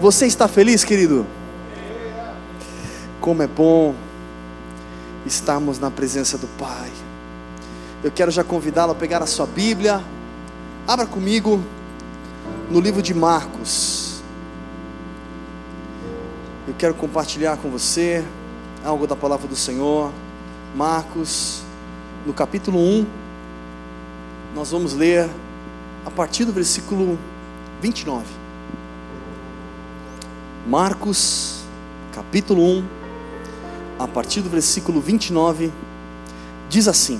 Você está feliz, querido? Como é bom estarmos na presença do Pai. Eu quero já convidá-lo a pegar a sua Bíblia. Abra comigo no livro de Marcos. Eu quero compartilhar com você algo da palavra do Senhor. Marcos, no capítulo 1, nós vamos ler a partir do versículo 29. Marcos, capítulo 1, a partir do versículo 29, diz assim: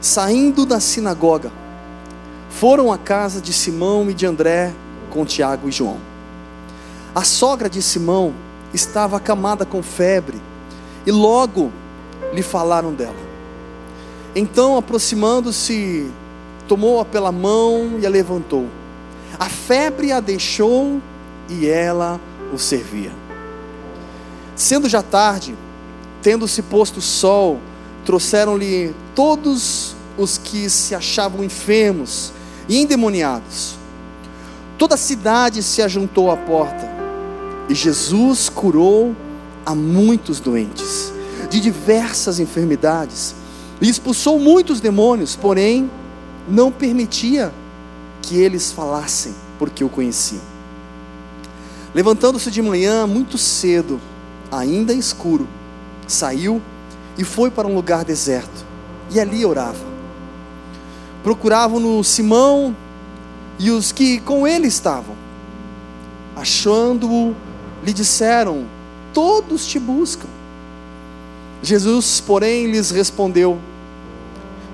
Saindo da sinagoga, foram à casa de Simão e de André com Tiago e João. A sogra de Simão estava acamada com febre e logo lhe falaram dela. Então, aproximando-se, tomou-a pela mão e a levantou. A febre a deixou e ela o servia. Sendo já tarde, tendo-se posto o sol, trouxeram-lhe todos os que se achavam enfermos e endemoniados. Toda a cidade se ajuntou à porta, e Jesus curou a muitos doentes, de diversas enfermidades, e expulsou muitos demônios, porém, não permitia que eles falassem, porque o conheciam. Levantando-se de manhã, muito cedo, ainda escuro, saiu e foi para um lugar deserto, e ali orava. Procuravam-no Simão e os que com ele estavam. Achando-o, lhe disseram: Todos te buscam. Jesus, porém, lhes respondeu: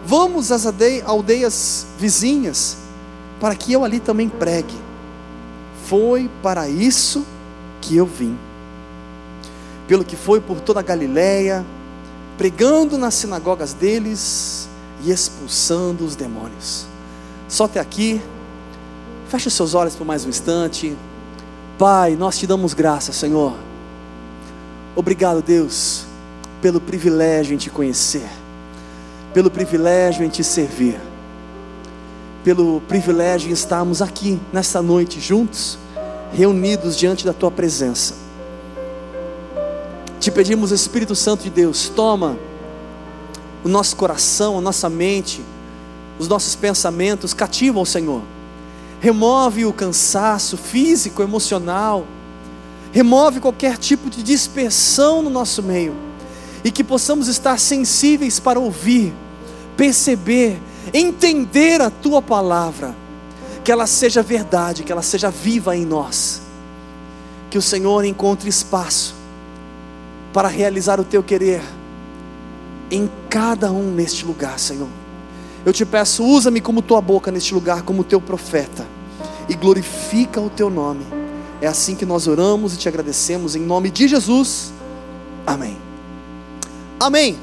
Vamos às aldeias vizinhas, para que eu ali também pregue. Foi para isso que eu vim. Pelo que foi por toda a Galiléia, pregando nas sinagogas deles e expulsando os demônios. Só até aqui, feche seus olhos por mais um instante. Pai, nós te damos graça, Senhor. Obrigado, Deus, pelo privilégio em te conhecer pelo privilégio em te servir, pelo privilégio em estarmos aqui nesta noite juntos, reunidos diante da tua presença. Te pedimos, Espírito Santo de Deus, toma o nosso coração, a nossa mente, os nossos pensamentos, cativa ao Senhor. Remove o cansaço físico, emocional, remove qualquer tipo de dispersão no nosso meio e que possamos estar sensíveis para ouvir, perceber, entender a tua palavra, que ela seja verdade, que ela seja viva em nós, que o Senhor encontre espaço para realizar o teu querer em cada um neste lugar, Senhor. Eu te peço, usa-me como tua boca neste lugar, como teu profeta, e glorifica o teu nome. É assim que nós oramos e te agradecemos, em nome de Jesus. Amém. Amém.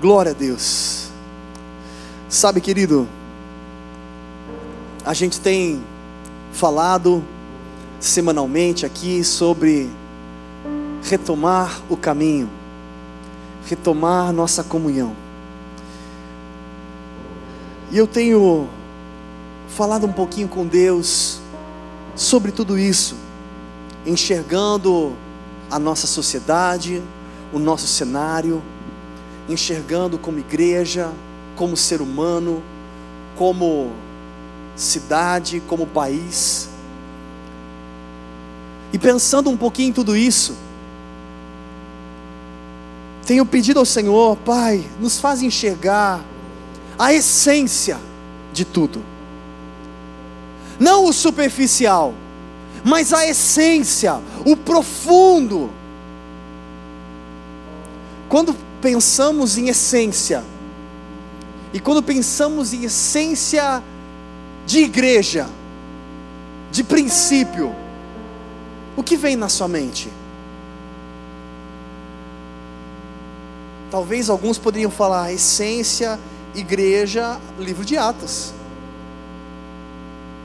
Glória a Deus. Sabe, querido, a gente tem falado semanalmente aqui sobre retomar o caminho, retomar nossa comunhão. E eu tenho falado um pouquinho com Deus sobre tudo isso, enxergando a nossa sociedade, o nosso cenário, enxergando como igreja, como ser humano, como cidade, como país. E pensando um pouquinho em tudo isso, tenho pedido ao Senhor, Pai, nos faz enxergar a essência de tudo. Não o superficial, mas a essência, o profundo quando pensamos em essência, e quando pensamos em essência de igreja, de princípio, o que vem na sua mente? Talvez alguns poderiam falar essência, igreja, livro de Atos.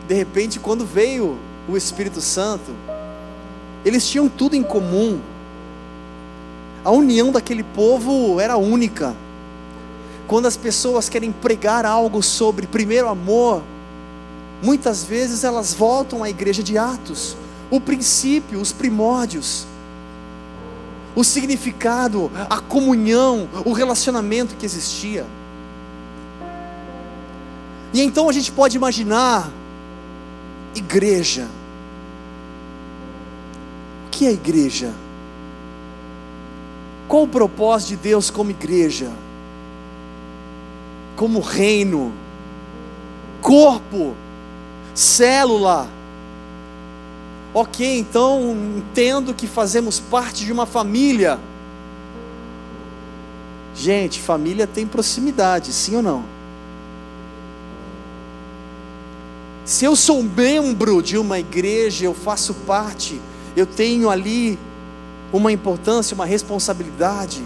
De repente, quando veio o Espírito Santo, eles tinham tudo em comum a união daquele povo era única. Quando as pessoas querem pregar algo sobre primeiro amor, muitas vezes elas voltam à igreja de Atos, o princípio, os primórdios, o significado, a comunhão, o relacionamento que existia. E então a gente pode imaginar igreja. O que é igreja? Qual o propósito de Deus como igreja? Como reino, corpo, célula. Ok, então entendo que fazemos parte de uma família. Gente, família tem proximidade, sim ou não? Se eu sou membro de uma igreja, eu faço parte, eu tenho ali uma importância, uma responsabilidade.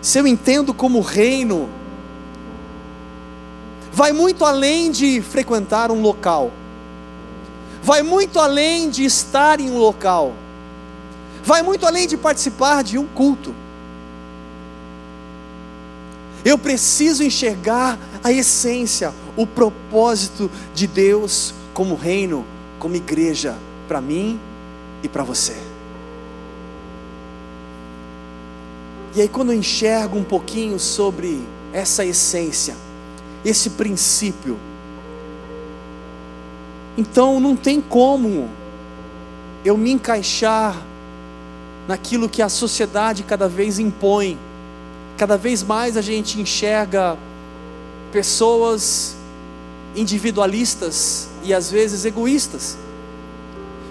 Se eu entendo como reino, vai muito além de frequentar um local, vai muito além de estar em um local, vai muito além de participar de um culto. Eu preciso enxergar a essência, o propósito de Deus como reino, como igreja, para mim e para você. E aí, quando eu enxergo um pouquinho sobre essa essência, esse princípio, então não tem como eu me encaixar naquilo que a sociedade cada vez impõe. Cada vez mais a gente enxerga pessoas individualistas e às vezes egoístas,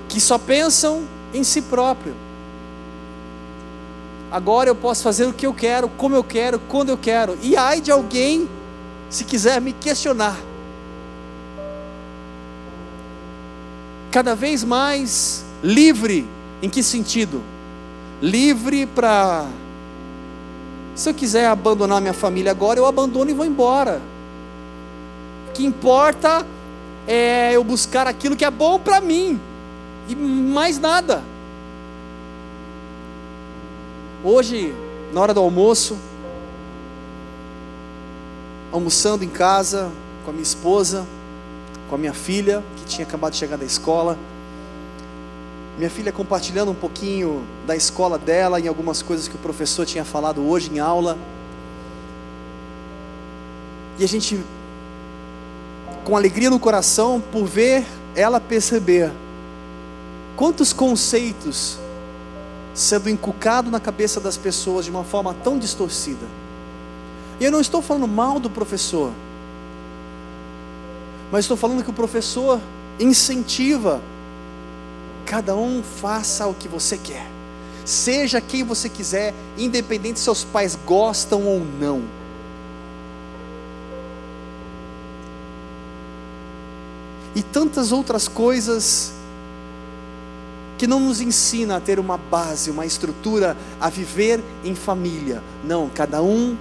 que só pensam em si próprio. Agora eu posso fazer o que eu quero, como eu quero, quando eu quero. E ai de alguém se quiser me questionar. Cada vez mais livre, em que sentido? Livre para. Se eu quiser abandonar minha família agora, eu abandono e vou embora. O que importa é eu buscar aquilo que é bom para mim, e mais nada. Hoje, na hora do almoço, almoçando em casa com a minha esposa, com a minha filha, que tinha acabado de chegar da escola. Minha filha compartilhando um pouquinho da escola dela e algumas coisas que o professor tinha falado hoje em aula. E a gente, com alegria no coração, por ver ela perceber quantos conceitos sendo inculcado na cabeça das pessoas de uma forma tão distorcida. E eu não estou falando mal do professor, mas estou falando que o professor incentiva cada um faça o que você quer. Seja quem você quiser, independente se seus pais gostam ou não. E tantas outras coisas que não nos ensina a ter uma base, uma estrutura, a viver em família. Não, cada um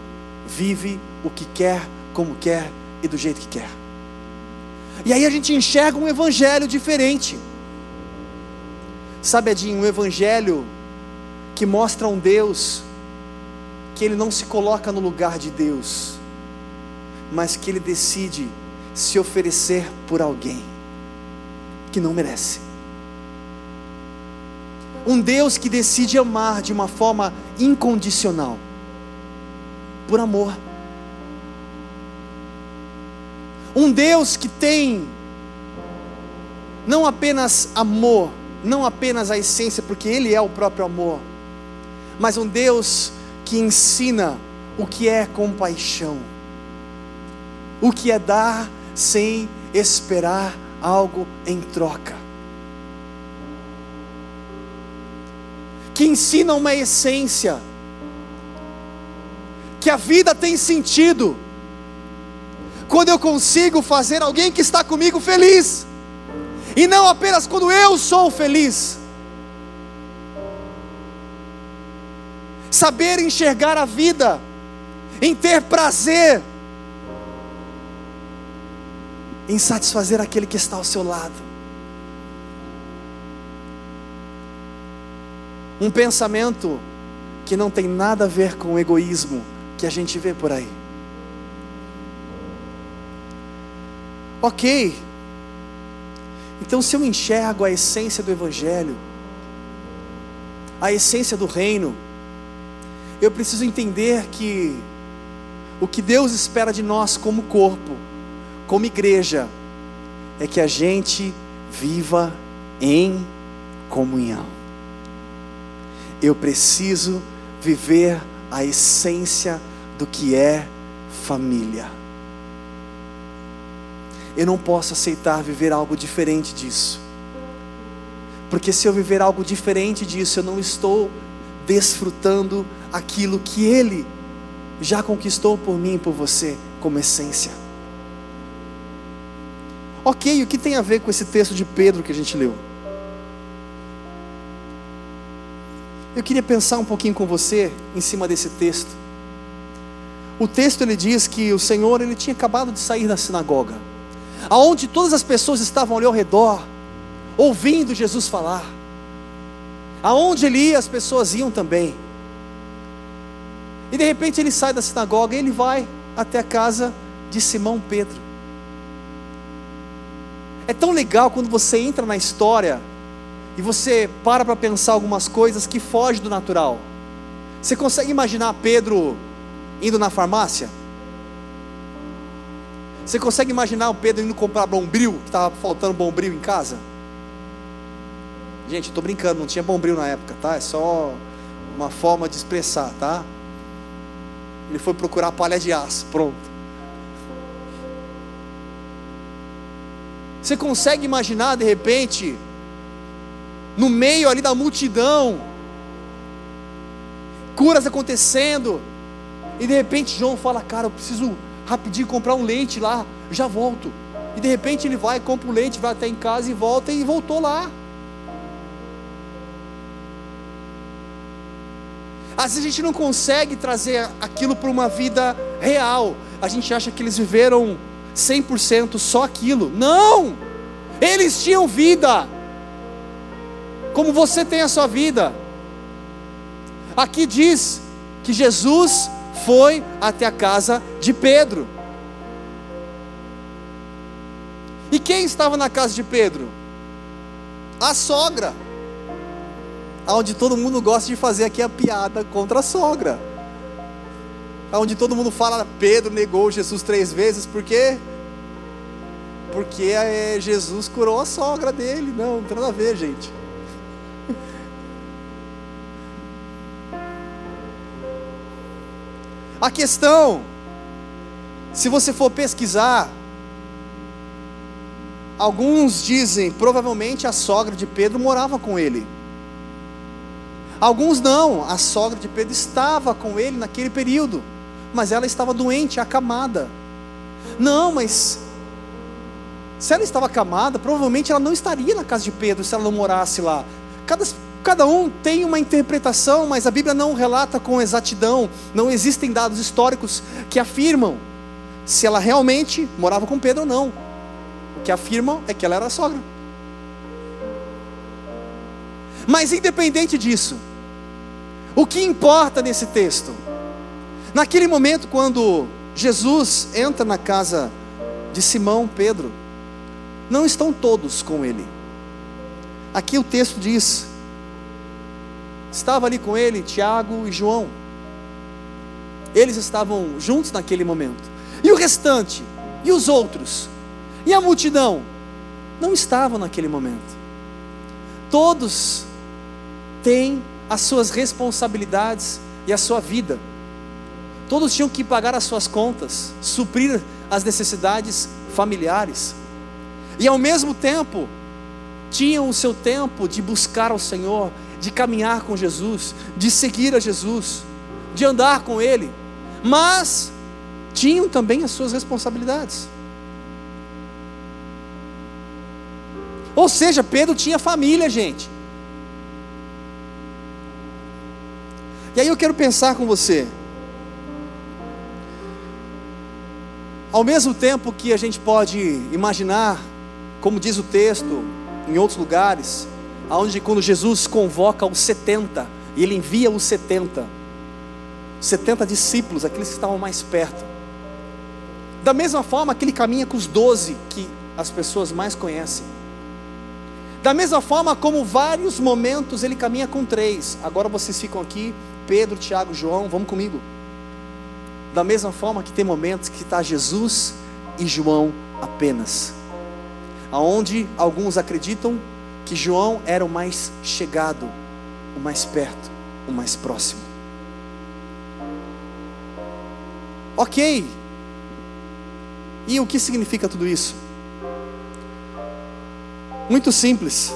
vive o que quer, como quer e do jeito que quer. E aí a gente enxerga um evangelho diferente. Sabe, Edinho, um evangelho que mostra um Deus que ele não se coloca no lugar de Deus, mas que ele decide se oferecer por alguém que não merece. Um Deus que decide amar de uma forma incondicional por amor. Um Deus que tem não apenas amor, não apenas a essência, porque Ele é o próprio amor, mas um Deus que ensina o que é compaixão, o que é dar sem esperar algo em troca, que ensina uma essência que a vida tem sentido quando eu consigo fazer alguém que está comigo feliz, e não apenas quando eu sou feliz. Saber enxergar a vida, em ter prazer, em satisfazer aquele que está ao seu lado. Um pensamento que não tem nada a ver com egoísmo, que a gente vê por aí. Ok. Então, se eu enxergo a essência do Evangelho, a essência do reino, eu preciso entender que o que Deus espera de nós como corpo, como igreja, é que a gente viva em comunhão. Eu preciso viver a essência do que é família. Eu não posso aceitar viver algo diferente disso. Porque se eu viver algo diferente disso, eu não estou desfrutando aquilo que Ele já conquistou por mim e por você como essência. Ok, o que tem a ver com esse texto de Pedro que a gente leu? Eu queria pensar um pouquinho com você em cima desse texto. O texto ele diz que o Senhor ele tinha acabado de sair da sinagoga, aonde todas as pessoas estavam ali ao redor, ouvindo Jesus falar. Aonde ele ia, as pessoas iam também. E de repente ele sai da sinagoga e ele vai até a casa de Simão Pedro. É tão legal quando você entra na história e você para para pensar algumas coisas que fogem do natural. Você consegue imaginar Pedro indo na farmácia? Você consegue imaginar o Pedro indo comprar bombril, que estava faltando bombril em casa? Gente, estou brincando, não tinha bombril na época, tá? É só uma forma de expressar, tá? Ele foi procurar palha de aço, pronto. Você consegue imaginar de repente, no meio ali da multidão, curas acontecendo, e de repente João fala: Cara, eu preciso rapidinho comprar um leite lá, já volto. E de repente ele vai, compra o leite, vai até em casa e volta e voltou lá. Às vezes a gente não consegue trazer aquilo para uma vida real. A gente acha que eles viveram 100% só aquilo. Não! Eles tinham vida. Como você tem a sua vida. Aqui diz que Jesus foi até a casa de Pedro. E quem estava na casa de Pedro? A sogra onde todo mundo gosta de fazer aqui a piada contra a sogra. Onde todo mundo fala, Pedro negou Jesus três vezes, por quê? Porque é, Jesus curou a sogra dele. Não, não tem nada a ver, gente. A questão, se você for pesquisar, alguns dizem, provavelmente a sogra de Pedro morava com ele. Alguns não, a sogra de Pedro estava com ele naquele período, mas ela estava doente, acamada. Não, mas se ela estava acamada, provavelmente ela não estaria na casa de Pedro se ela não morasse lá. Cada, cada um tem uma interpretação, mas a Bíblia não relata com exatidão, não existem dados históricos que afirmam se ela realmente morava com Pedro ou não. O que afirmam é que ela era sogra. Mas independente disso, o que importa nesse texto? Naquele momento, quando Jesus entra na casa de Simão Pedro, não estão todos com ele. Aqui o texto diz: estava ali com ele Tiago e João. Eles estavam juntos naquele momento. E o restante? E os outros? E a multidão? Não estavam naquele momento. Todos têm as suas responsabilidades e a sua vida. Todos tinham que pagar as suas contas, suprir as necessidades familiares. E ao mesmo tempo, tinham o seu tempo de buscar ao Senhor, de caminhar com Jesus, de seguir a Jesus, de andar com Ele. Mas tinham também as suas responsabilidades. Ou seja, Pedro tinha família, gente. E aí eu quero pensar com você. Ao mesmo tempo que a gente pode imaginar, como diz o texto, em outros lugares, aonde quando Jesus convoca os 70, e ele envia os 70, 70 discípulos, aqueles que estavam mais perto. Da mesma forma que ele caminha com os doze que as pessoas mais conhecem. Da mesma forma como vários momentos ele caminha com três. Agora vocês ficam aqui, Pedro, Tiago, João, vamos comigo. Da mesma forma que tem momentos que está Jesus e João apenas. Aonde alguns acreditam que João era o mais chegado, o mais perto, o mais próximo. Ok. E o que significa tudo isso? Muito simples.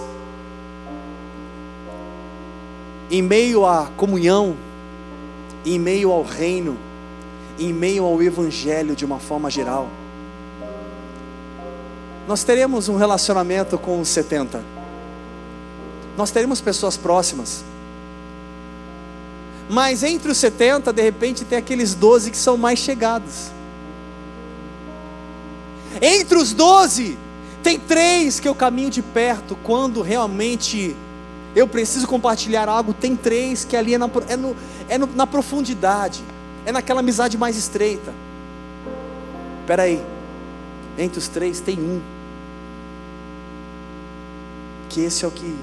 Em meio à comunhão, em meio ao reino, em meio ao evangelho de uma forma geral, nós teremos um relacionamento com os 70. Nós teremos pessoas próximas. Mas entre os 70, de repente, tem aqueles 12 que são mais chegados. Entre os 12, tem três que eu caminho de perto quando realmente eu preciso compartilhar algo. Tem três que ali é na, é no, é no, na profundidade, é naquela amizade mais estreita. Espera aí, entre os três tem um, que esse é o que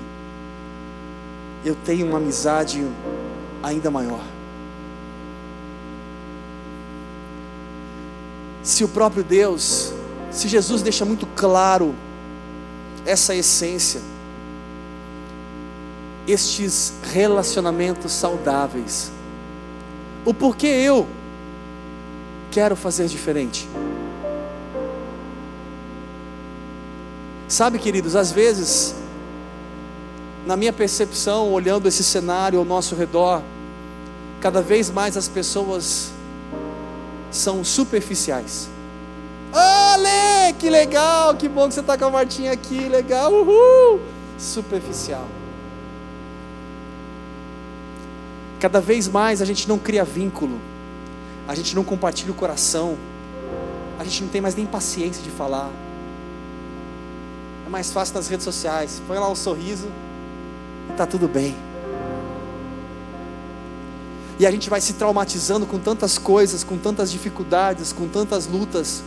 eu tenho uma amizade ainda maior. Se o próprio Deus se Jesus deixa muito claro essa essência, estes relacionamentos saudáveis, o porquê eu quero fazer diferente. Sabe, queridos, às vezes, na minha percepção, olhando esse cenário ao nosso redor, cada vez mais as pessoas são superficiais. Ale, que legal, que bom que você está com a Martinha aqui, legal, uhul. Superficial. Cada vez mais a gente não cria vínculo, a gente não compartilha o coração, a gente não tem mais nem paciência de falar. É mais fácil nas redes sociais, põe lá um sorriso está tudo bem. E a gente vai se traumatizando com tantas coisas, com tantas dificuldades, com tantas lutas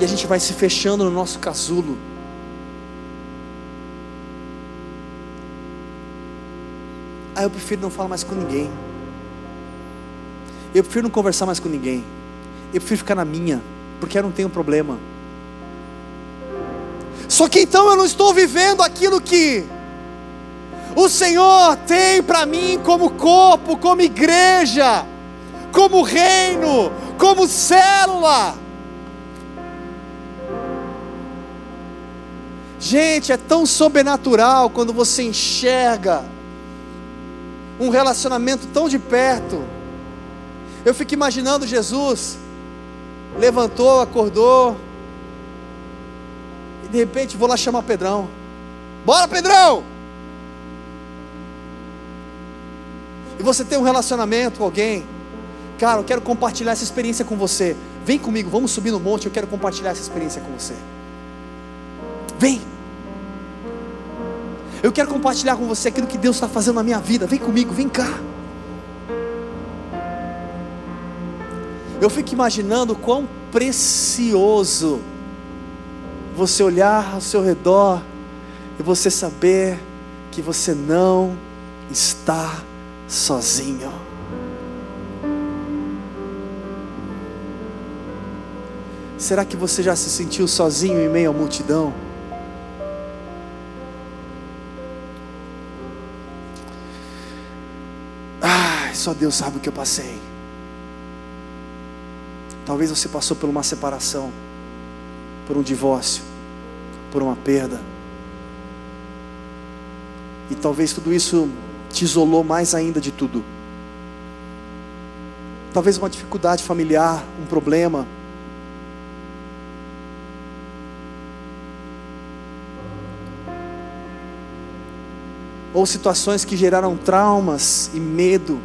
e a gente vai se fechando no nosso casulo. Ah, eu prefiro não falar mais com ninguém. Eu prefiro não conversar mais com ninguém. Eu prefiro ficar na minha, porque eu não tenho problema. Só que então eu não estou vivendo aquilo que o Senhor tem para mim como corpo, como igreja, como reino, como célula. Gente, é tão sobrenatural quando você enxerga um relacionamento tão de perto. Eu fico imaginando Jesus levantou, acordou, e de repente vou lá chamar Pedrão. Bora, Pedrão! E você tem um relacionamento com alguém, cara, eu quero compartilhar essa experiência com você. Vem comigo, vamos subir no monte, eu quero compartilhar essa experiência com você. Vem. Eu quero compartilhar com você aquilo que Deus está fazendo na minha vida. Vem comigo, vem cá. Eu fico imaginando quão precioso você olhar ao seu redor e você saber que você não está sozinho. Será que você já se sentiu sozinho em meio à multidão? Só Deus sabe o que eu passei. Talvez você passou por uma separação, por um divórcio, por uma perda. E talvez tudo isso te isolou mais ainda de tudo. Talvez uma dificuldade familiar, um problema. Ou situações que geraram traumas e medo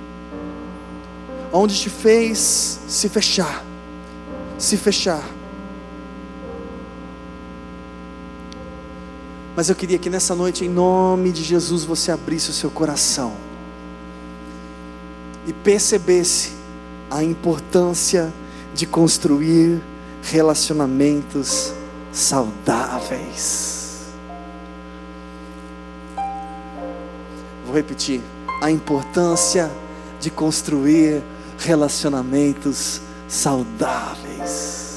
onde te fez se fechar, se fechar. Mas eu queria que nessa noite, em nome de Jesus, você abrisse o seu coração e percebesse a importância de construir relacionamentos saudáveis. Vou repetir: a importância de construir relacionamentos saudáveis.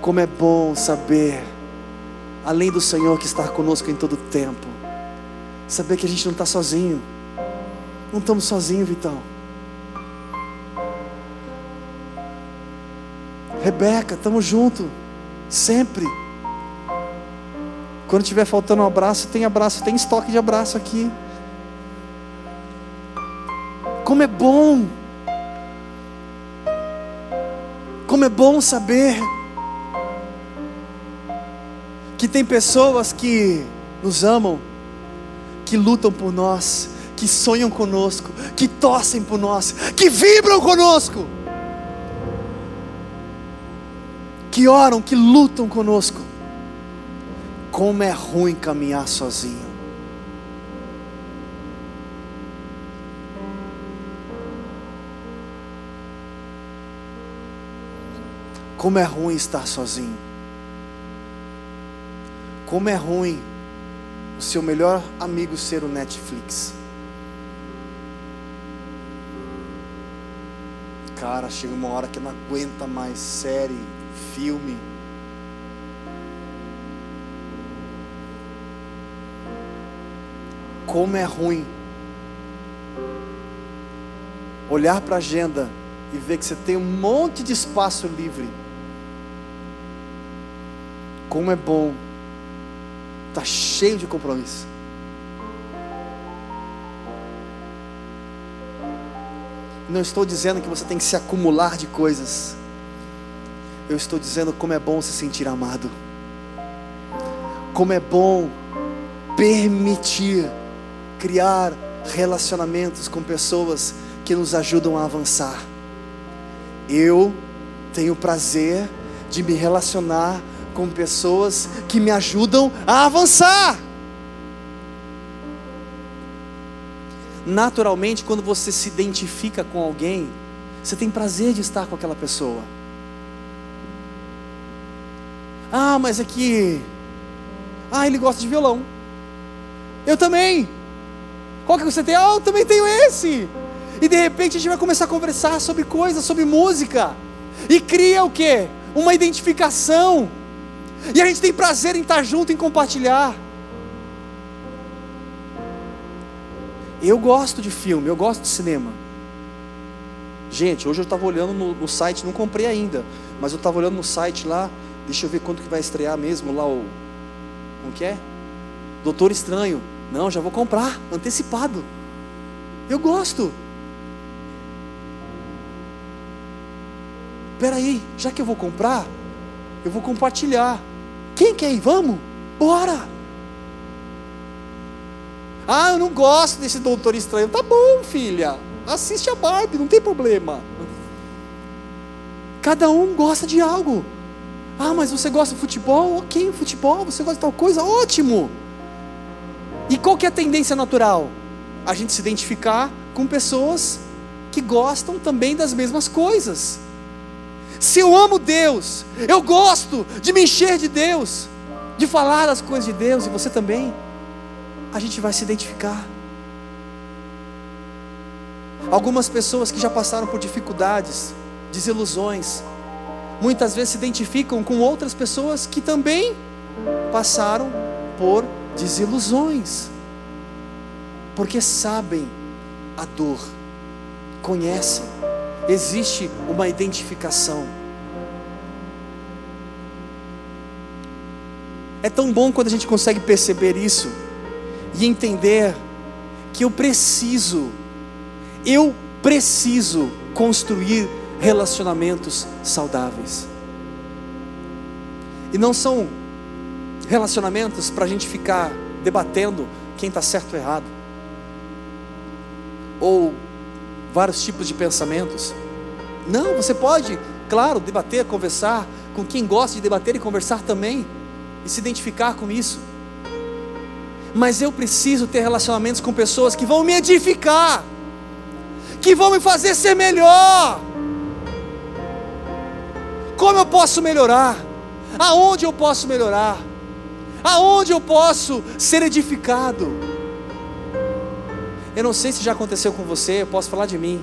Como é bom saber, além do Senhor que está conosco em todo o tempo, saber que a gente não está sozinho. Não estamos sozinhos, Vitão. Rebeca, estamos juntos, sempre. Quando tiver faltando um abraço, tem abraço, tem estoque de abraço aqui. Como é bom, como é bom saber que tem pessoas que nos amam, que lutam por nós, que sonham conosco, que torcem por nós, que vibram conosco, que oram, que lutam conosco. Como é ruim caminhar sozinho. Como é ruim estar sozinho. Como é ruim o seu melhor amigo ser o Netflix. Cara, chega uma hora que não aguenta mais série, filme. Como é ruim olhar para a agenda e ver que você tem um monte de espaço livre. Como é bom Está cheio de compromisso. Não estou dizendo que você tem que se acumular de coisas. Eu estou dizendo como é bom se sentir amado. Como é bom permitir criar relacionamentos com pessoas que nos ajudam a avançar. Eu tenho prazer de me relacionar com pessoas que me ajudam a avançar. Naturalmente, quando você se identifica com alguém, você tem prazer de estar com aquela pessoa. Ah, mas é que. Ah, ele gosta de violão. Eu também. Qual que você tem? Ah, eu também tenho esse. E de repente a gente vai começar a conversar sobre coisas, sobre música. E cria o quê? Uma identificação. E a gente tem prazer em estar junto, em compartilhar. Eu gosto de filme, eu gosto de cinema. Gente, hoje eu estava olhando no, no, site, não comprei ainda, mas eu estava olhando no site lá, deixa eu ver quanto que vai estrear mesmo lá o. Como que é? Doutor Estranho. Não, já vou comprar, antecipado. Eu gosto. Peraí, já que eu vou comprar, eu vou compartilhar. Quem quer ir? Vamos? Bora! Ah, eu não gosto desse doutor estranho. Tá bom, filha. Assiste a Barbie, não tem problema. Cada um gosta de algo. Ah, mas você gosta de futebol? Ok, futebol. Você gosta de tal coisa? Ótimo. E qual que é a tendência natural? A gente se identificar com pessoas que gostam também das mesmas coisas. Se eu amo Deus, eu gosto de me encher de Deus, de falar das coisas de Deus, e você também, a gente vai se identificar. Algumas pessoas que já passaram por dificuldades, desilusões, muitas vezes se identificam com outras pessoas que também passaram por desilusões, porque sabem a dor, conhecem existe uma identificação. É tão bom quando a gente consegue perceber isso e entender que eu preciso, eu preciso construir relacionamentos saudáveis. E não são relacionamentos para a gente ficar debatendo quem está certo ou errado, ou vários tipos de pensamentos. Não, você pode, claro, debater, conversar com quem gosta de debater e conversar também, e se identificar com isso. Mas eu preciso ter relacionamentos com pessoas que vão me edificar, que vão me fazer ser melhor. Como eu posso melhorar? Aonde eu posso melhorar? Aonde eu posso ser edificado? Eu não sei se já aconteceu com você, eu posso falar de mim.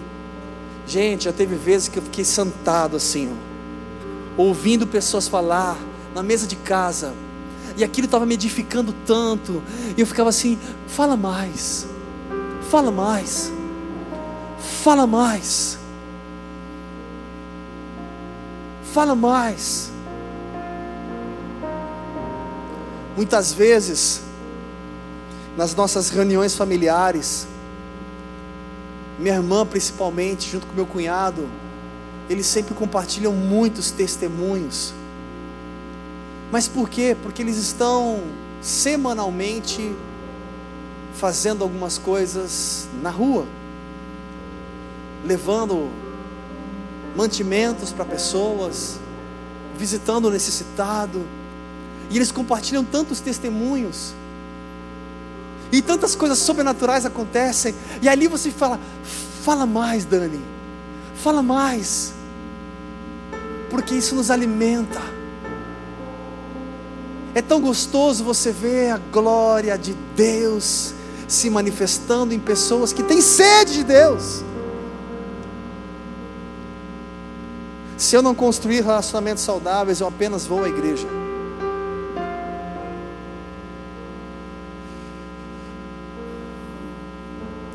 Gente, já teve vezes que eu fiquei sentado assim, ó, ouvindo pessoas falar na mesa de casa, e aquilo estava me edificando tanto, e eu ficava assim: fala mais, fala mais, fala mais, fala mais. Muitas vezes, nas nossas reuniões familiares, minha irmã principalmente, junto com meu cunhado, eles sempre compartilham muitos testemunhos. Mas por quê? Porque eles estão semanalmente fazendo algumas coisas na rua, levando mantimentos para pessoas, visitando o necessitado, e eles compartilham tantos testemunhos. E tantas coisas sobrenaturais acontecem. E ali você fala: fala mais, Dani. Fala mais. Porque isso nos alimenta. É tão gostoso você ver a glória de Deus se manifestando em pessoas que têm sede de Deus. Se eu não construir relacionamentos saudáveis, eu apenas vou à igreja.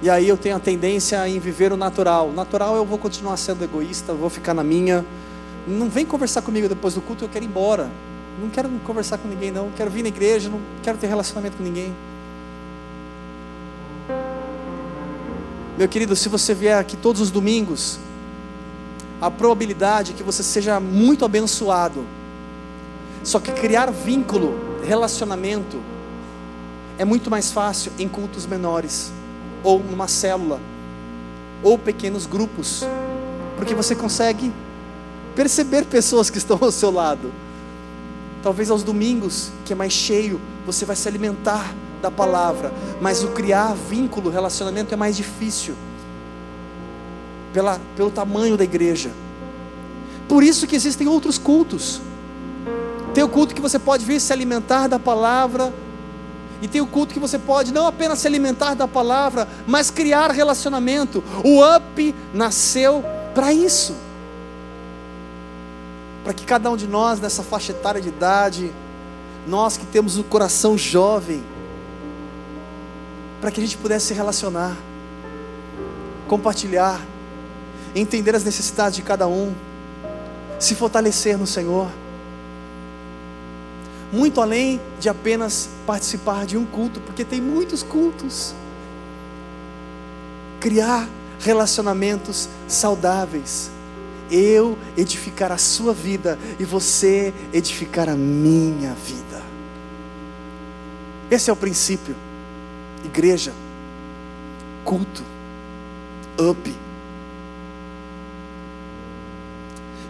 E aí eu tenho a tendência em viver o natural. Natural eu vou continuar sendo egoísta, vou ficar na minha. Não vem conversar comigo depois do culto, eu quero ir embora. Não quero conversar com ninguém, não. Quero vir na igreja, não quero ter relacionamento com ninguém. Meu querido, se você vier aqui todos os domingos, a probabilidade é que você seja muito abençoado. Só que criar vínculo, relacionamento, é muito mais fácil em cultos menores ou numa célula, ou pequenos grupos, porque você consegue perceber pessoas que estão ao seu lado. Talvez aos domingos, que é mais cheio, você vai se alimentar da palavra, mas o criar vínculo, relacionamento é mais difícil, pela, pelo tamanho da igreja. Por isso que existem outros cultos. Tem o culto que você pode vir se alimentar da palavra, e tem o culto que você pode não apenas se alimentar da palavra, mas criar relacionamento. O UP nasceu para isso. Para que cada um de nós, nessa faixa etária de idade, nós que temos o coração jovem, para que a gente pudesse se relacionar, compartilhar, entender as necessidades de cada um, se fortalecer no Senhor muito além de apenas participar de um culto, porque tem muitos cultos. Criar relacionamentos saudáveis. Eu edificar a sua vida e você edificar a minha vida. Esse é o princípio. Igreja, culto, up.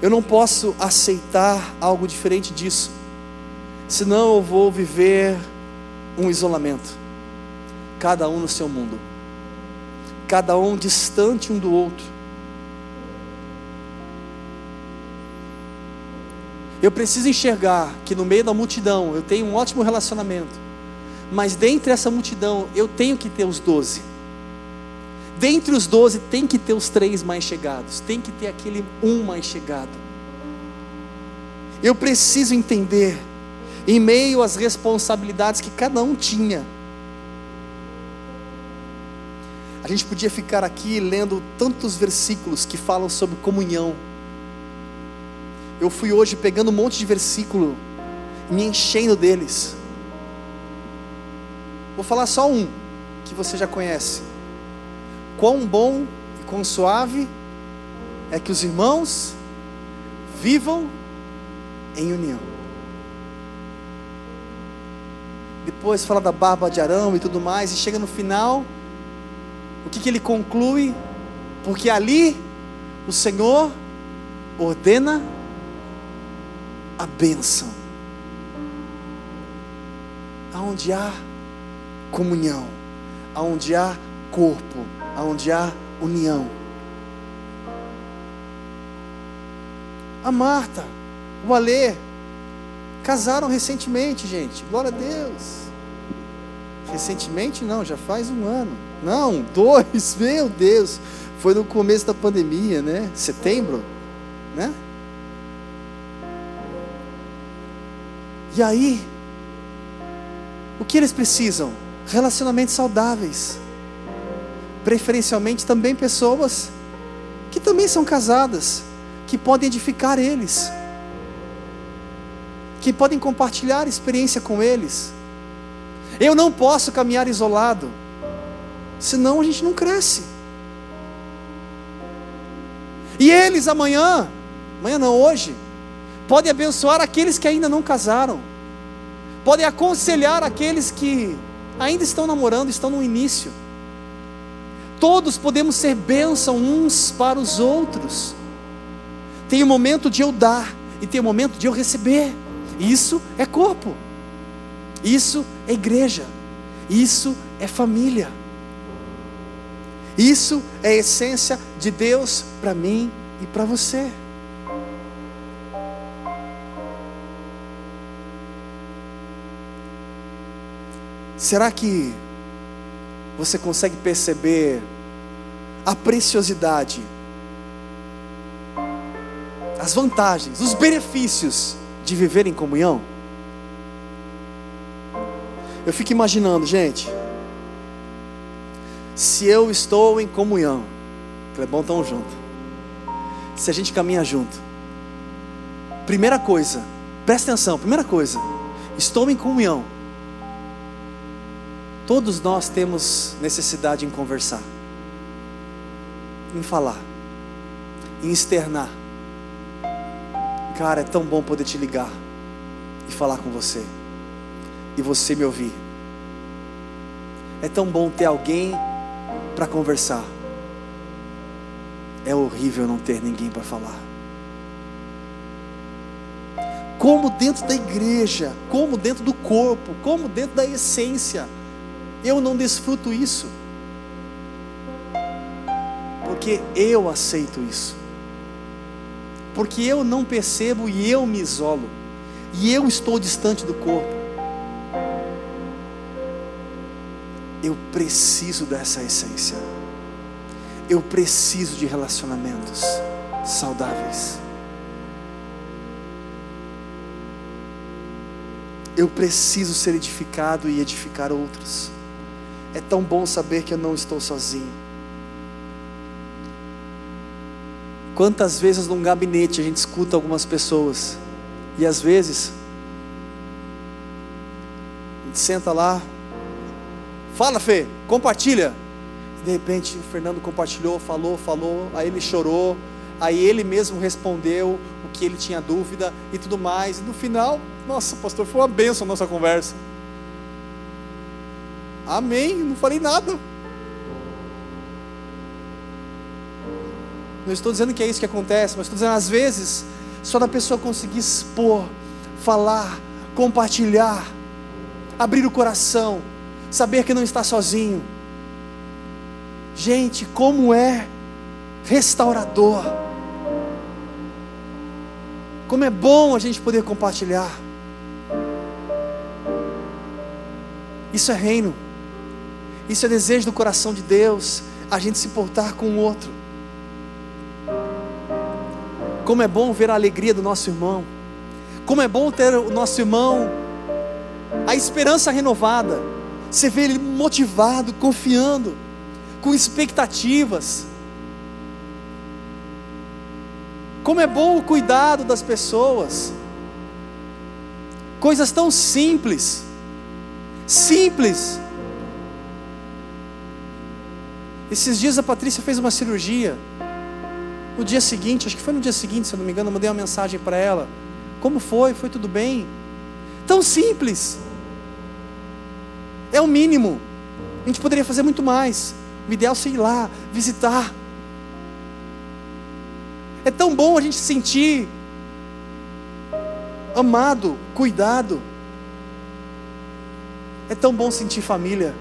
Eu não posso aceitar algo diferente disso senão eu vou viver um isolamento, cada um no seu mundo, cada um distante um do outro. Eu preciso enxergar que no meio da multidão eu tenho um ótimo relacionamento, mas dentre essa multidão eu tenho que ter os doze. Dentre os doze tem que ter os três mais chegados, tem que ter aquele um mais chegado. Eu preciso entender em meio às responsabilidades que cada um tinha. A gente podia ficar aqui lendo tantos versículos que falam sobre comunhão. Eu fui hoje pegando um monte de versículo, me enchendo deles. Vou falar só um que você já conhece. Quão bom e quão suave é que os irmãos vivam em união. Depois fala da barba de Arão e tudo mais. E chega no final, o que, que ele conclui? Porque ali o Senhor ordena a bênção. Aonde há comunhão, aonde há corpo, aonde há união. A Marta, o Alê, casaram recentemente, gente. Glória a Deus. Recentemente não, já faz um ano. Não, dois, meu Deus. Foi no começo da pandemia, né? Setembro, né? E aí, o que eles precisam? Relacionamentos saudáveis. Preferencialmente também pessoas que também são casadas, que podem edificar eles, que podem compartilhar experiência com eles. Eu não posso caminhar isolado, senão a gente não cresce. E eles amanhã, amanhã não, hoje, podem abençoar aqueles que ainda não casaram, podem aconselhar aqueles que ainda estão namorando, estão no início. Todos podemos ser bênção uns para os outros. Tem o momento de eu dar e tem o momento de eu receber. Isso é corpo. Isso é igreja. Isso é família. Isso é a essência de Deus para mim e para você. Será que você consegue perceber a preciosidade, as vantagens, os benefícios de viver em comunhão? Eu fico imaginando, gente, se eu estou em comunhão, é bom estar junto, se a gente caminha junto, primeira coisa, presta atenção, primeira coisa, estou em comunhão, todos nós temos necessidade em conversar, em falar, em externar. Cara, é tão bom poder te ligar e falar com você e você me ouvir. É tão bom ter alguém para conversar. É horrível não ter ninguém para falar. Como dentro da igreja, como dentro do corpo, como dentro da essência, eu não desfruto isso. Porque eu aceito isso. Porque eu não percebo e eu me isolo. E eu estou distante do corpo. Eu preciso dessa essência. Eu preciso de relacionamentos saudáveis. Eu preciso ser edificado e edificar outros. É tão bom saber que eu não estou sozinho. Quantas vezes num gabinete a gente escuta algumas pessoas e às vezes a gente senta lá, Fala, Fê, compartilha. De repente, o Fernando compartilhou, falou, falou, aí ele chorou, aí ele mesmo respondeu o que ele tinha dúvida e tudo mais. E no final, nossa, pastor, foi uma benção a nossa conversa. Amém, não falei nada. Não estou dizendo que é isso que acontece, mas estou dizendo, às vezes, só da pessoa conseguir expor, falar, compartilhar, abrir o coração, saber que não está sozinho. Gente, como é restaurador. Como é bom a gente poder compartilhar. Isso é reino. Isso é desejo do coração de Deus, a gente se portar com o outro. Como é bom ver a alegria do nosso irmão. Como é bom ter o nosso irmão a esperança renovada você vê ele motivado, confiando, com expectativas. Como é bom o cuidado das pessoas. Coisas tão simples. Simples. Esses dias a Patrícia fez uma cirurgia. No dia seguinte, acho que foi no dia seguinte, se eu não me engano, eu mandei uma mensagem para ela. Como foi? Foi tudo bem? Tão simples. É o mínimo. A gente poderia fazer muito mais. O ideal é ir lá, visitar. É tão bom a gente se sentir amado, cuidado. É tão bom sentir família.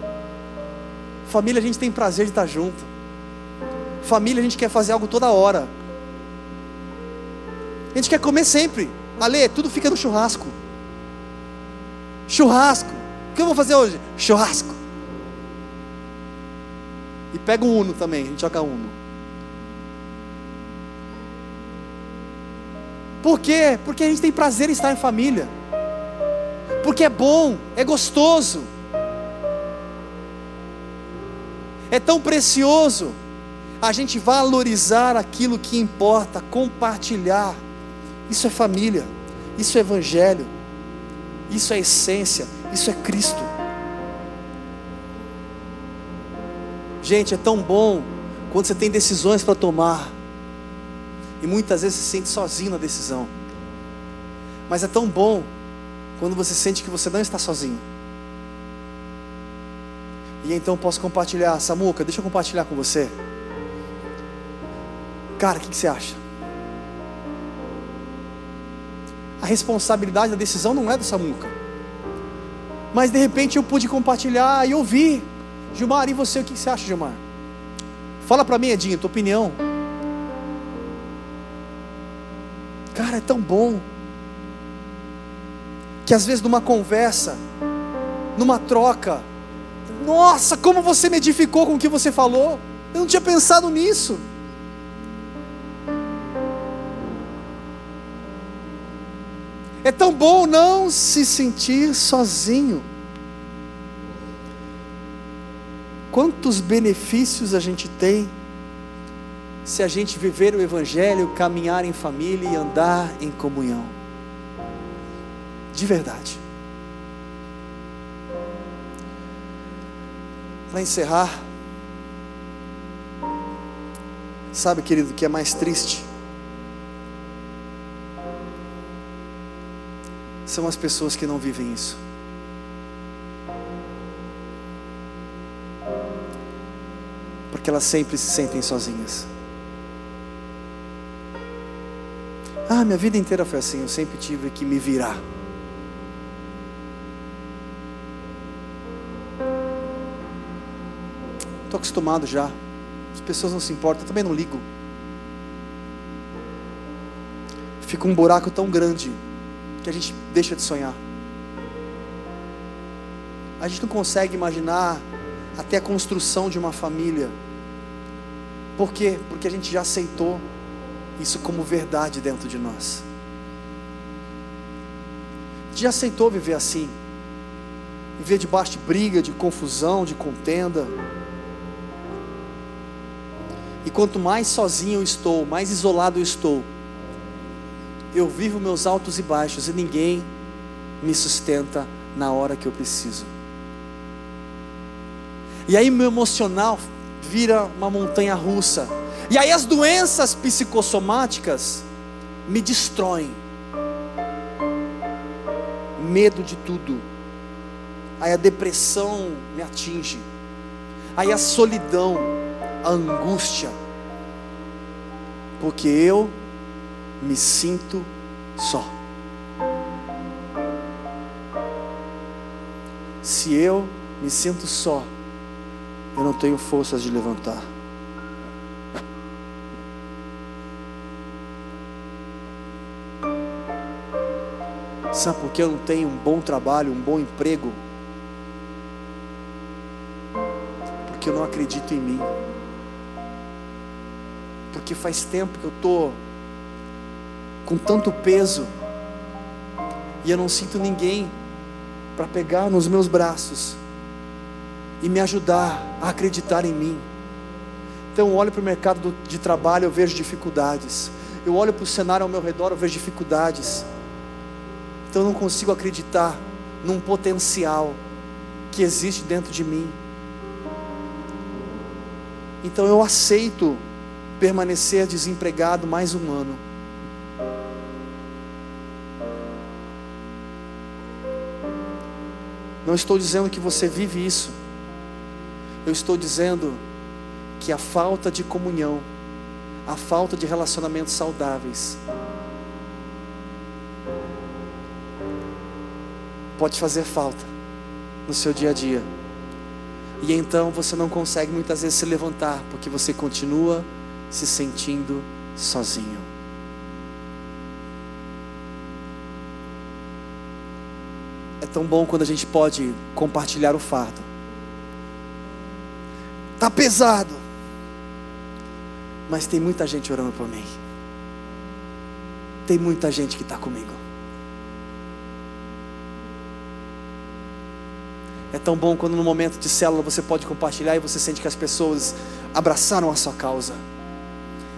Família a gente tem prazer de estar junto. Família a gente quer fazer algo toda hora. A gente quer comer sempre. Ale, tudo fica no churrasco. Churrasco. O que eu vou fazer hoje? Churrasco. E pega o Uno também, a gente joga Uno. Por quê? Porque a gente tem prazer em estar em família. Porque é bom, é gostoso. É tão precioso a gente valorizar aquilo que importa, compartilhar. Isso é família, isso é evangelho, isso é essência, isso é Cristo. Gente, é tão bom quando você tem decisões para tomar. E muitas vezes se sente sozinho na decisão. Mas é tão bom quando você sente que você não está sozinho. E então posso compartilhar, Samuca, deixa eu compartilhar com você. Cara, o que, que você acha? A responsabilidade da decisão não é do Samuca. Mas de repente eu pude compartilhar e ouvir. Gilmar, e você, o que você acha, Gilmar? Fala para mim, Edinho, tua opinião. Cara, é tão bom. Que às vezes numa conversa, numa troca, nossa, como você me edificou com o que você falou. Eu não tinha pensado nisso. É tão bom não se sentir sozinho. Quantos benefícios a gente tem se a gente viver o Evangelho, caminhar em família e andar em comunhão. De verdade. Para encerrar, sabe, querido, o que é mais triste? São as pessoas que não vivem isso. Porque elas sempre se sentem sozinhas. Ah, minha vida inteira foi assim, eu sempre tive que me virar. Estou acostumado já. As pessoas não se importam, eu também não ligo. Fica um buraco tão grande que a gente deixa de sonhar. A gente não consegue imaginar até a construção de uma família. Por quê? Porque a gente já aceitou isso como verdade dentro de nós. Já aceitou viver assim? Viver debaixo de briga, de confusão, de contenda. E quanto mais sozinho eu estou, mais isolado eu estou, eu vivo meus altos e baixos e ninguém me sustenta na hora que eu preciso. E aí meu emocional vira uma montanha russa e aí as doenças psicossomáticas me destroem. Medo de tudo. Aí a depressão me atinge. Aí a solidão, a angústia. Porque eu me sinto só. Se eu me sinto só, eu não tenho forças de levantar. Sabe por que eu não tenho um bom trabalho, um bom emprego? Porque eu não acredito em mim. Porque faz tempo que eu estou com tanto peso e eu não sinto ninguém para pegar nos meus braços e me ajudar a acreditar em mim. Então olho para o mercado de trabalho, eu vejo dificuldades. Eu olho para o cenário ao meu redor, eu vejo dificuldades. Então eu não consigo acreditar num potencial que existe dentro de mim. Então eu aceito permanecer desempregado mais um ano. Não estou dizendo que você vive isso. Eu estou dizendo que a falta de comunhão, a falta de relacionamentos saudáveis, pode fazer falta no seu dia a dia. E então você não consegue muitas vezes se levantar, porque você continua se sentindo sozinho. Tão bom quando a gente pode compartilhar o fardo. Tá pesado. Mas tem muita gente orando por mim. Tem muita gente que está comigo. É tão bom quando no momento de célula você pode compartilhar e você sente que as pessoas abraçaram a sua causa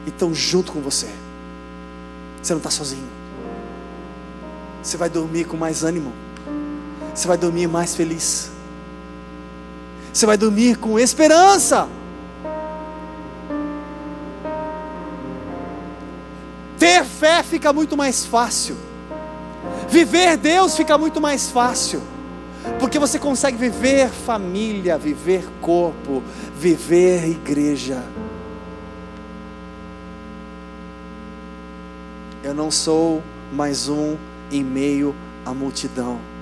e estão junto com você. Você não está sozinho. Você vai dormir com mais ânimo. Você vai dormir mais feliz. Você vai dormir com esperança. Ter fé fica muito mais fácil. Viver Deus fica muito mais fácil. Porque você consegue viver família, viver corpo, viver igreja. Eu não sou mais um em meio à multidão.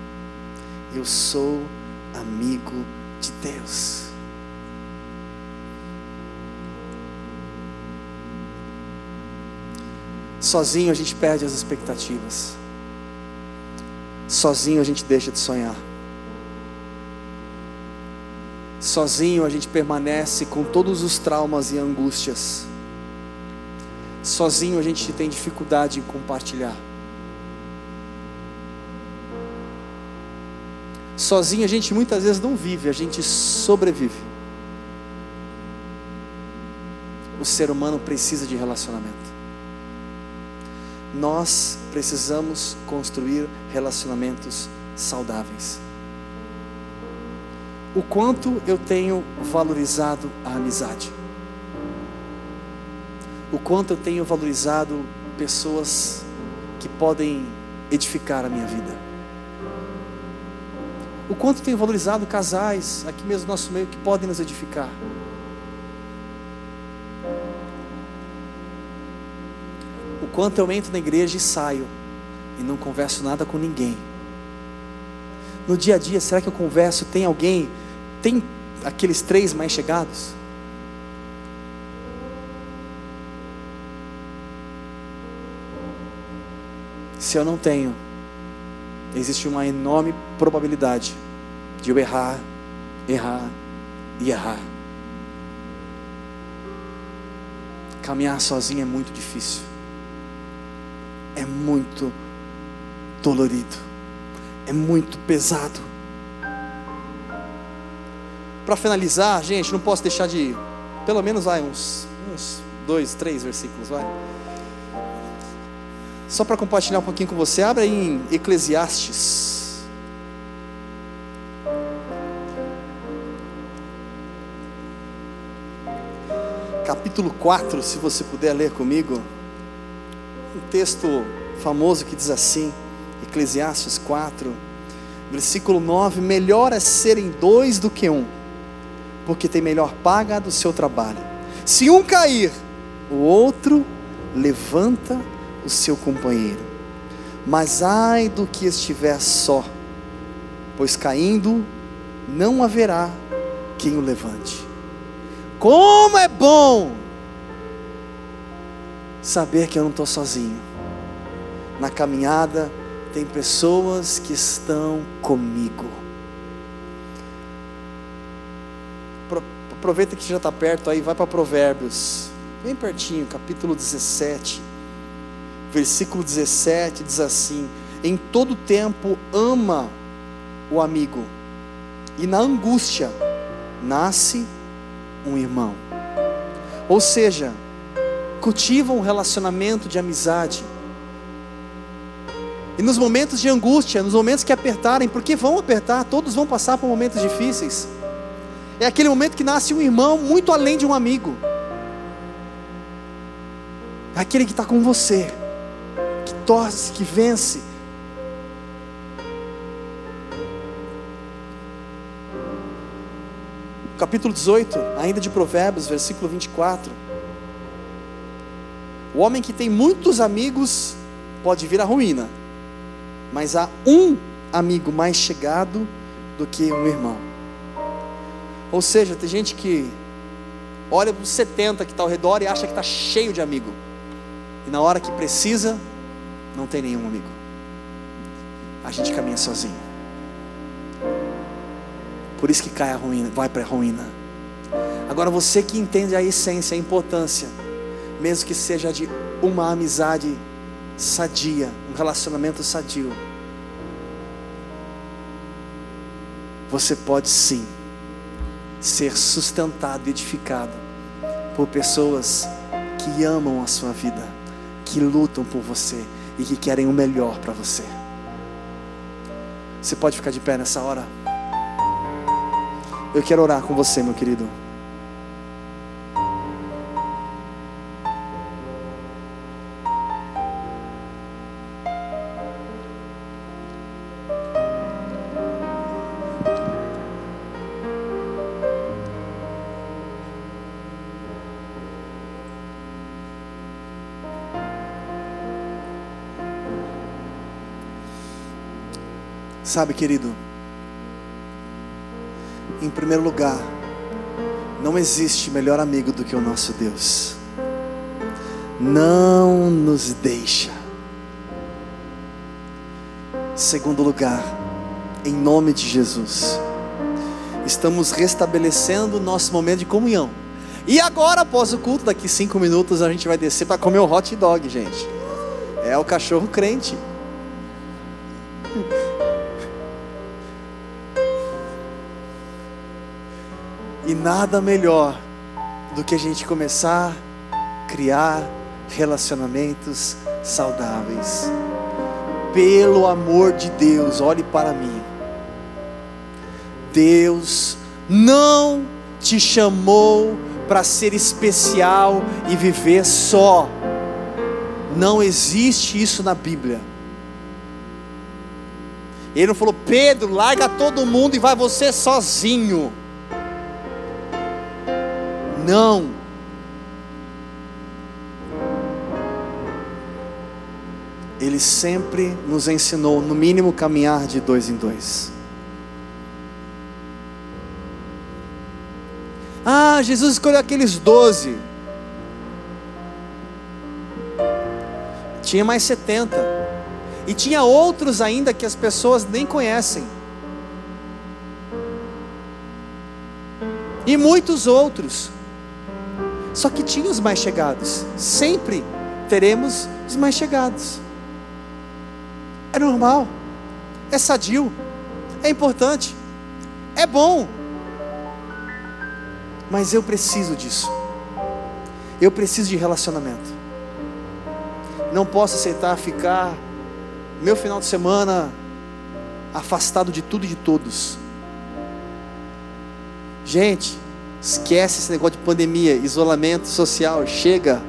Eu sou amigo de Deus. Sozinho a gente perde as expectativas. Sozinho a gente deixa de sonhar. Sozinho a gente permanece com todos os traumas e angústias. Sozinho a gente tem dificuldade em compartilhar. Sozinho a gente muitas vezes não vive, a gente sobrevive. O ser humano precisa de relacionamento. Nós precisamos construir relacionamentos saudáveis. O quanto eu tenho valorizado a amizade o quanto eu tenho valorizado pessoas que podem edificar a minha vida. O quanto tenho valorizado casais aqui mesmo no nosso meio que podem nos edificar. O quanto eu entro na igreja e saio e não converso nada com ninguém. No dia a dia, será que eu converso? Tem alguém? Tem aqueles três mais chegados? Se eu não tenho, existe uma enorme probabilidade de eu errar, errar e errar. Caminhar sozinho é muito difícil. É muito dolorido. É muito pesado. Para finalizar, gente, não posso deixar de, pelo menos vai uns, uns dois, três versículos, vai. Só para compartilhar um pouquinho com você, abra aí em Eclesiastes. Capítulo 4, se você puder ler comigo. Um texto famoso que diz assim, Eclesiastes 4, versículo 9: Melhor é serem dois do que um, porque tem melhor paga do seu trabalho. Se um cair, o outro levanta o seu companheiro. Mas ai do que estiver só, pois caindo não haverá quem o levante. Como é bom saber que eu não estou sozinho. Na caminhada tem pessoas que estão comigo. Aproveita que já está perto aí, vai para Provérbios, bem pertinho, capítulo 17 versículo 17 diz assim: Em todo tempo ama o amigo, e na angústia nasce um irmão. Ou seja, cultiva um relacionamento de amizade. E nos momentos de angústia, nos momentos que apertarem, porque vão apertar, todos vão passar por momentos difíceis. É aquele momento que nasce um irmão muito além de um amigo. É aquele que está com você torce, que vence. Capítulo 18, ainda de Provérbios, versículo 24. O homem que tem muitos amigos pode vir à ruína, mas há um amigo mais chegado do que um irmão. Ou seja, tem gente que olha para os 70 que está ao redor e acha que está cheio de amigo. E na hora que precisa, não tem nenhum amigo. A gente caminha sozinho. Por isso que cai a ruína, vai para a ruína. Agora você que entende a essência, a importância, mesmo que seja de uma amizade sadia, um relacionamento sadio, você pode sim ser sustentado, edificado por pessoas que amam a sua vida, que lutam por você e que querem o melhor para você. Você pode ficar de pé nessa hora? Eu quero orar com você, meu querido. Sabe, querido, em primeiro lugar, não existe melhor amigo do que o nosso Deus. Não nos deixa. Segundo lugar, em nome de Jesus, estamos restabelecendo o nosso momento de comunhão. E agora, após o culto, daqui cinco minutos, a gente vai descer para comer o hot dog, gente. É o cachorro crente. Nada melhor do que a gente começar a criar relacionamentos saudáveis. Pelo amor de Deus, olhe para mim. Deus não te chamou para ser especial e viver só. Não existe isso na Bíblia. Ele não falou, Pedro, larga todo mundo e vai você sozinho. Não. Ele sempre nos ensinou, no mínimo, caminhar de dois em dois. Ah, Jesus escolheu aqueles doze. Tinha mais setenta. E tinha outros ainda que as pessoas nem conhecem. E muitos outros. Só que tinha os mais chegados. Sempre teremos os mais chegados. É normal. É sadio. É importante. É bom. Mas eu preciso disso. Eu preciso de relacionamento. Não posso aceitar ficar meu final de semana afastado de tudo e de todos. Gente, Esquece esse negócio de pandemia, isolamento social, chega.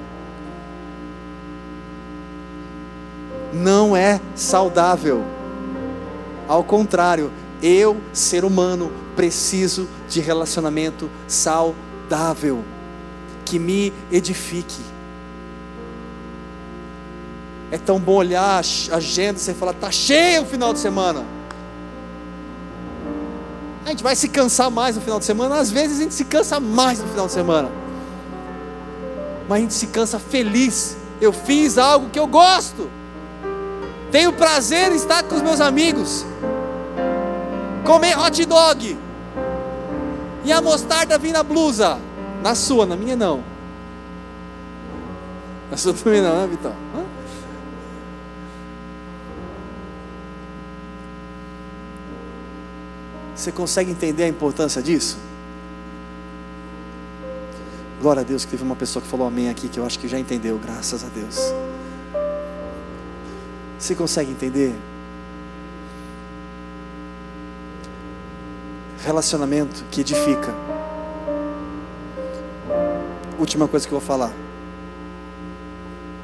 Não é saudável. Ao contrário, eu, ser humano, preciso de relacionamento saudável, que me edifique. É tão bom olhar a agenda e falar, está cheio o final de semana. A gente vai se cansar mais no final de semana. Às vezes a gente se cansa mais no final de semana. Mas a gente se cansa feliz. Eu fiz algo que eu gosto. Tenho prazer em estar com os meus amigos. Comer hot dog. E a mostarda vir na blusa. Na sua, na minha não. Na sua também não, né, Vitão? Você consegue entender a importância disso? Glória a Deus que teve uma pessoa que falou amém aqui que eu acho que já entendeu, graças a Deus. Você consegue entender? Relacionamento que edifica. Última coisa que eu vou falar.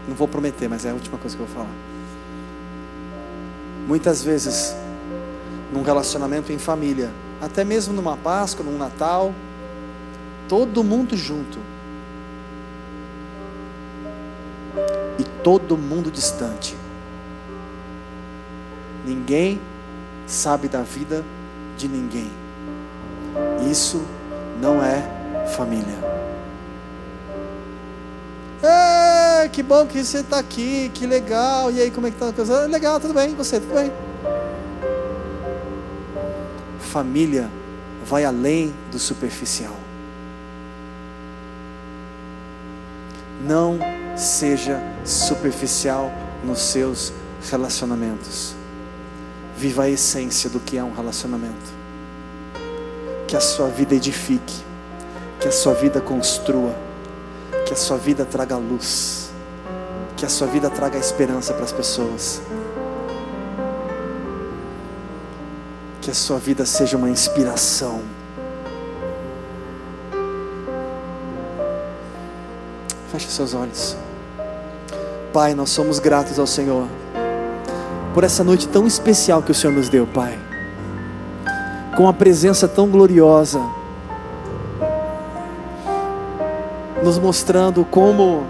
Não vou prometer, mas é a última coisa que eu vou falar. Muitas vezes num relacionamento em família, até mesmo numa Páscoa, num Natal, todo mundo junto. E todo mundo distante. Ninguém sabe da vida de ninguém. Isso não é família. É, que bom que você está aqui, que legal. E aí, como é que está a coisa? Legal, tudo bem, você, tudo bem. Família vai além do superficial. Não seja superficial nos seus relacionamentos. Viva a essência do que é um relacionamento. Que a sua vida edifique, que a sua vida construa, que a sua vida traga luz, que a sua vida traga esperança para as pessoas. Que a sua vida seja uma inspiração. Feche seus olhos. Pai, nós somos gratos ao Senhor por essa noite tão especial que o Senhor nos deu, Pai. Com a presença tão gloriosa, nos mostrando como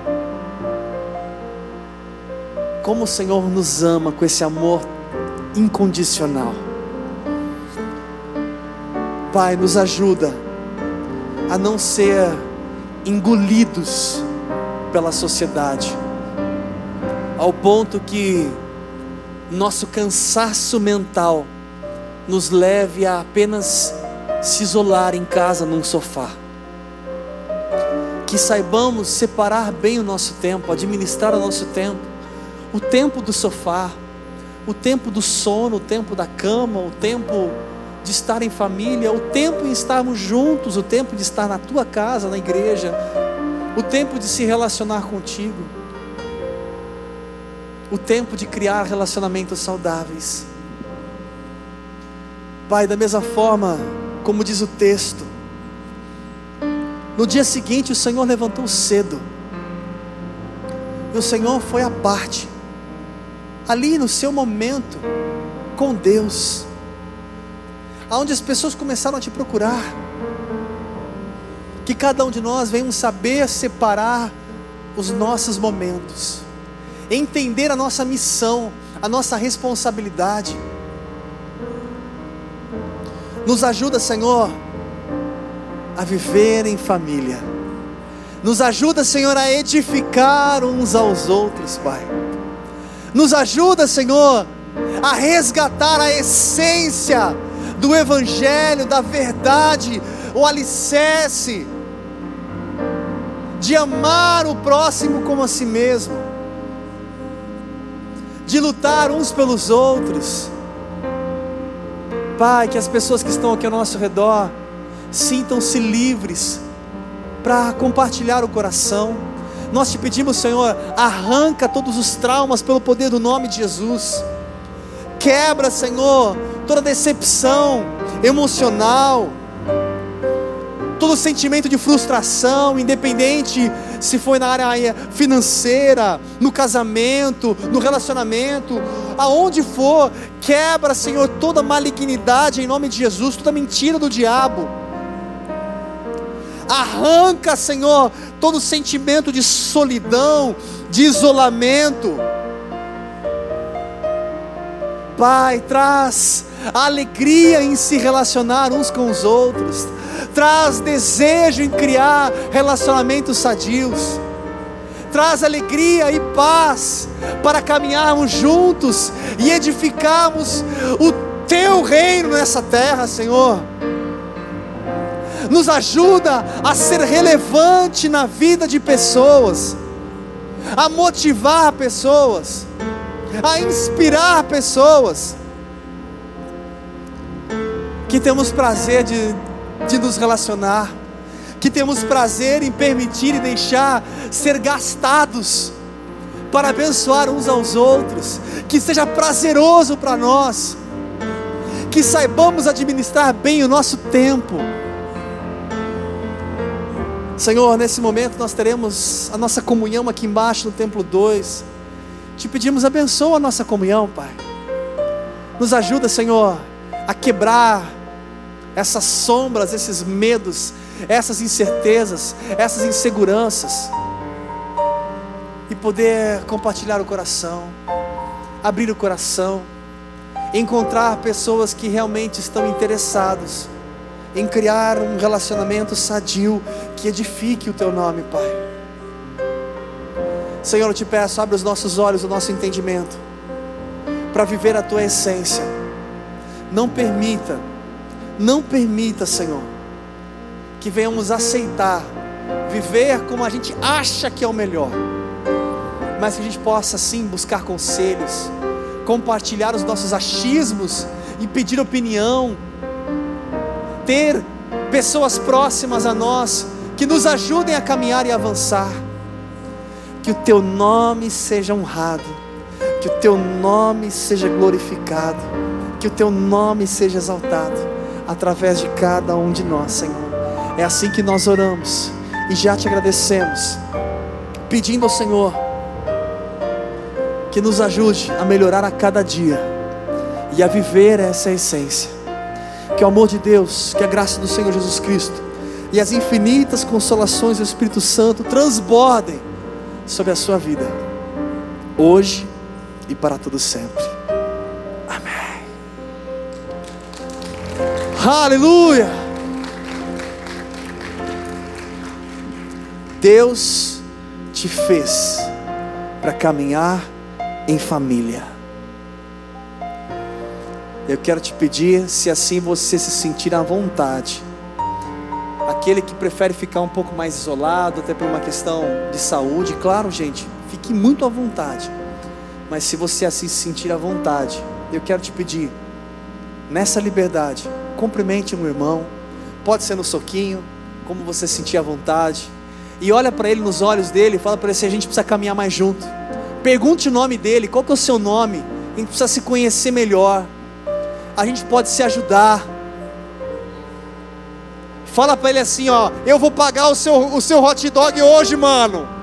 como o Senhor nos ama com esse amor incondicional. Pai, nos ajuda a não ser engolidos pela sociedade ao ponto que nosso cansaço mental nos leve a apenas se isolar em casa num sofá. Que saibamos separar bem o nosso tempo, administrar o nosso tempo, o tempo do sofá, o tempo do sono, o tempo da cama, o tempo de estar em família, o tempo em estarmos juntos, o tempo de estar na tua casa, na igreja, o tempo de se relacionar contigo o tempo de criar relacionamentos saudáveis. Pai, da mesma forma, como diz o texto, no dia seguinte o Senhor levantou cedo, e o Senhor foi à parte, ali no seu momento, com Deus, aonde as pessoas começaram a te procurar, que cada um de nós venhamos saber separar os nossos momentos entender a nossa missão, a nossa responsabilidade. Nos ajuda, Senhor, a viver em família. Nos ajuda, Senhor, a edificar uns aos outros, Pai. Nos ajuda, Senhor, a resgatar a essência do Evangelho, da verdade, o alicerce de amar o próximo como a si mesmo de lutar uns pelos outros. Pai, que as pessoas que estão aqui ao nosso redor sintam-se livres para compartilhar o coração. Nós te pedimos, Senhor, arranca todos os traumas pelo poder do nome de Jesus. Quebra, Senhor, toda decepção emocional, todo sentimento de frustração, independente se foi na área financeira, no casamento, no relacionamento, aonde for, quebra, Senhor, toda malignidade em nome de Jesus, toda mentira do diabo. Arranca, Senhor, todo sentimento de solidão, de isolamento. Pai, traz alegria em se relacionar uns com os outros. Traz desejo em criar relacionamentos sadios, traz alegria e paz para caminharmos juntos e edificarmos o teu reino nessa terra, Senhor. Nos ajuda a ser relevante na vida de pessoas, a motivar pessoas, a inspirar pessoas. Que temos prazer de de nos relacionar, que temos prazer em permitir e deixar ser gastados para abençoar uns aos outros, que seja prazeroso para nós, que saibamos administrar bem o nosso tempo. Senhor, nesse momento nós teremos a nossa comunhão aqui embaixo no templo 2. Te pedimos, abençoa a nossa comunhão, Pai. Nos ajuda, Senhor, a quebrar essas sombras, esses medos, essas incertezas, essas inseguranças, e poder compartilhar o coração, abrir o coração, encontrar pessoas que realmente estão interessados em criar um relacionamento sadio que edifique o teu nome, Pai. Senhor, eu te peço, abre os nossos olhos, o nosso entendimento, para viver a tua essência. Não permita Não permita, Senhor, que venhamos aceitar viver como a gente acha que é o melhor, mas que a gente possa sim buscar conselhos, compartilhar os nossos achismos e pedir opinião, ter pessoas próximas a nós que nos ajudem a caminhar e avançar. Que o teu nome seja honrado, que o teu nome seja glorificado, que o teu nome seja exaltado através de cada um de nós, Senhor. É assim que nós oramos e já te agradecemos, pedindo ao Senhor que nos ajude a melhorar a cada dia e a viver essa essência. Que o amor de Deus, que a graça do Senhor Jesus Cristo e as infinitas consolações do Espírito Santo transbordem sobre a sua vida, hoje e para todo sempre. Amém. Aleluia. Deus te fez para caminhar em família. Eu quero te pedir, se assim você se sentir à vontade, aquele que prefere ficar um pouco mais isolado, até por uma questão de saúde, claro, gente, fique muito à vontade. Mas se você assim se sentir à vontade, eu quero te pedir, nessa liberdade, cumprimente um irmão, pode ser no soquinho, como você sentir à vontade, e olha para ele nos olhos dele e fala para ele assim: a gente precisa caminhar mais junto. Pergunte o nome dele, qual que é o seu nome? A gente precisa se conhecer melhor. A gente pode se ajudar. Fala para ele assim, ó, eu vou pagar o seu, o seu hot dog hoje, mano.